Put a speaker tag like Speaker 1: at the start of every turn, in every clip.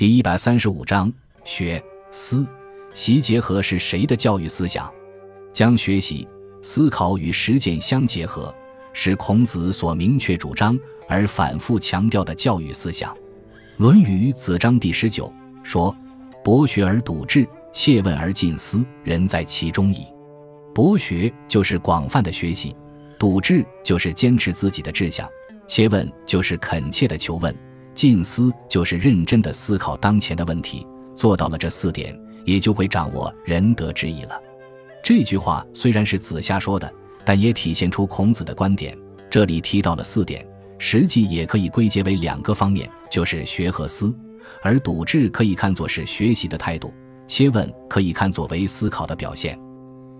Speaker 1: 第一百三十五章学思习结合是谁的教育思想？将学习、思考与实践相结合，是孔子所明确主张而反复强调的教育思想。《论语·子章》第十九说：“博学而笃志，切问而近思，人在其中矣。”博学就是广泛的学习，笃志就是坚持自己的志向，切问就是恳切的求问。近思就是认真的思考当前的问题，做到了这四点，也就会掌握仁德之意了。这句话虽然是子夏说的，但也体现出孔子的观点。这里提到了四点，实际也可以归结为两个方面，就是学和思。而笃志可以看作是学习的态度，切问可以看作为思考的表现。《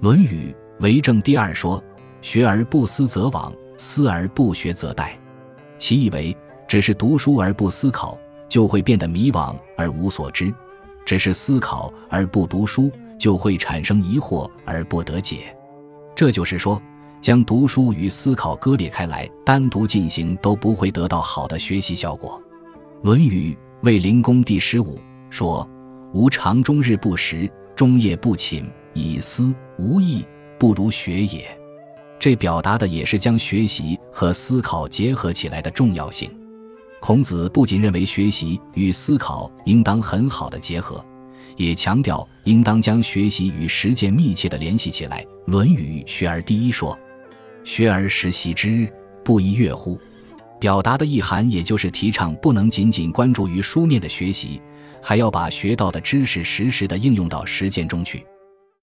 Speaker 1: 论语为政第二说：“学而不思则罔，思而不学则殆。”其意为。只是读书而不思考，就会变得迷惘而无所知；只是思考而不读书，就会产生疑惑而不得解。这就是说，将读书与思考割裂开来，单独进行都不会得到好的学习效果。《论语卫灵公》第十五说：“吾常终日不食，终夜不寝，以思无益，不如学也。”这表达的也是将学习和思考结合起来的重要性。孔子不仅认为学习与思考应当很好的结合，也强调应当将学习与实践密切的联系起来。《论语学而第一说：“学而时习之，不亦说乎？”表达的意涵也就是提倡不能仅仅关注于书面的学习，还要把学到的知识实时的应用到实践中去。